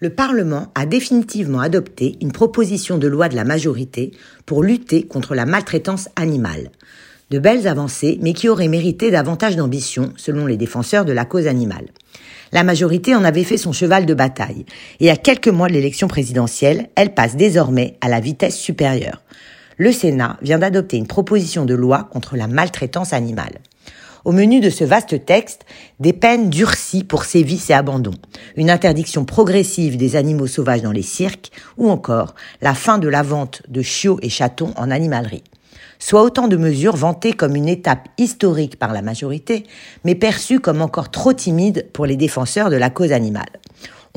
le Parlement a définitivement adopté une proposition de loi de la majorité pour lutter contre la maltraitance animale. De belles avancées, mais qui auraient mérité davantage d'ambition, selon les défenseurs de la cause animale. La majorité en avait fait son cheval de bataille, et à quelques mois de l'élection présidentielle, elle passe désormais à la vitesse supérieure. Le Sénat vient d'adopter une proposition de loi contre la maltraitance animale. Au menu de ce vaste texte, des peines durcies pour sévices et abandons, une interdiction progressive des animaux sauvages dans les cirques, ou encore la fin de la vente de chiots et chatons en animalerie. Soit autant de mesures vantées comme une étape historique par la majorité, mais perçues comme encore trop timides pour les défenseurs de la cause animale.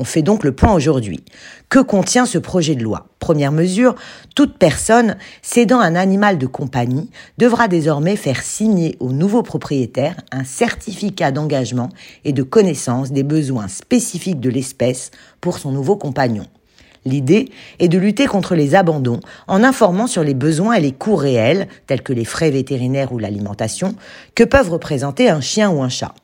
On fait donc le point aujourd'hui. Que contient ce projet de loi? Première mesure, toute personne cédant un animal de compagnie devra désormais faire signer au nouveau propriétaire un certificat d'engagement et de connaissance des besoins spécifiques de l'espèce pour son nouveau compagnon. L'idée est de lutter contre les abandons en informant sur les besoins et les coûts réels, tels que les frais vétérinaires ou l'alimentation, que peuvent représenter un chien ou un chat.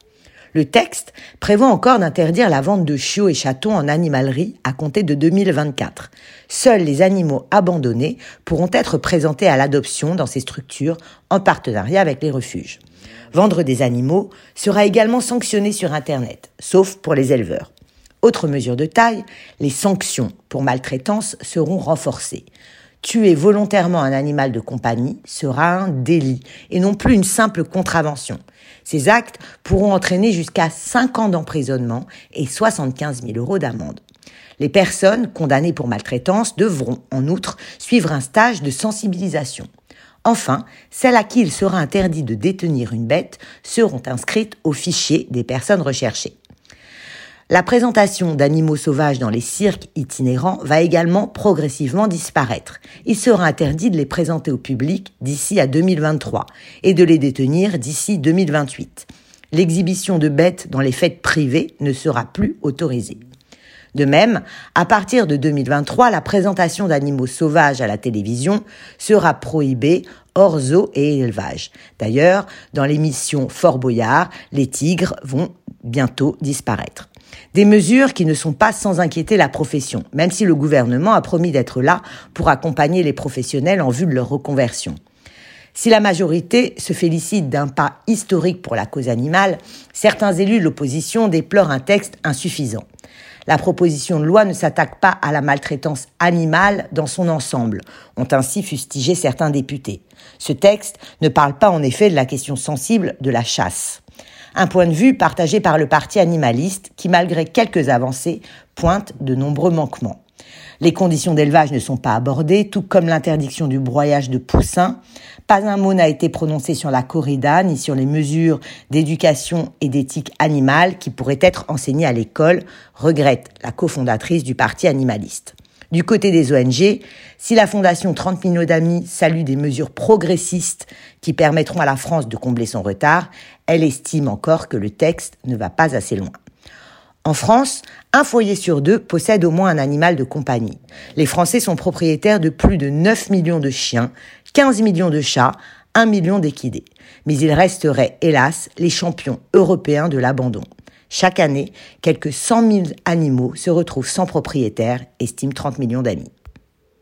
Le texte prévoit encore d'interdire la vente de chiots et chatons en animalerie à compter de 2024. Seuls les animaux abandonnés pourront être présentés à l'adoption dans ces structures en partenariat avec les refuges. Vendre des animaux sera également sanctionné sur Internet, sauf pour les éleveurs. Autre mesure de taille, les sanctions pour maltraitance seront renforcées. Tuer volontairement un animal de compagnie sera un délit et non plus une simple contravention. Ces actes pourront entraîner jusqu'à 5 ans d'emprisonnement et 75 000 euros d'amende. Les personnes condamnées pour maltraitance devront, en outre, suivre un stage de sensibilisation. Enfin, celles à qui il sera interdit de détenir une bête seront inscrites au fichier des personnes recherchées. La présentation d'animaux sauvages dans les cirques itinérants va également progressivement disparaître. Il sera interdit de les présenter au public d'ici à 2023 et de les détenir d'ici 2028. L'exhibition de bêtes dans les fêtes privées ne sera plus autorisée. De même, à partir de 2023, la présentation d'animaux sauvages à la télévision sera prohibée hors zoo et élevage. D'ailleurs, dans l'émission Fort Boyard, les tigres vont bientôt disparaître. Des mesures qui ne sont pas sans inquiéter la profession, même si le gouvernement a promis d'être là pour accompagner les professionnels en vue de leur reconversion. Si la majorité se félicite d'un pas historique pour la cause animale, certains élus de l'opposition déplorent un texte insuffisant. La proposition de loi ne s'attaque pas à la maltraitance animale dans son ensemble, ont ainsi fustigé certains députés. Ce texte ne parle pas en effet de la question sensible de la chasse. Un point de vue partagé par le parti animaliste qui, malgré quelques avancées, pointe de nombreux manquements. Les conditions d'élevage ne sont pas abordées, tout comme l'interdiction du broyage de poussins. Pas un mot n'a été prononcé sur la corrida ni sur les mesures d'éducation et d'éthique animale qui pourraient être enseignées à l'école, regrette la cofondatrice du parti animaliste. Du côté des ONG, si la Fondation 30 millions d'amis salue des mesures progressistes qui permettront à la France de combler son retard, elle estime encore que le texte ne va pas assez loin. En France, un foyer sur deux possède au moins un animal de compagnie. Les Français sont propriétaires de plus de 9 millions de chiens, 15 millions de chats, 1 million d'équidés. Mais ils resteraient, hélas, les champions européens de l'abandon. Chaque année, quelques 100 000 animaux se retrouvent sans propriétaire, estime 30 millions d'amis.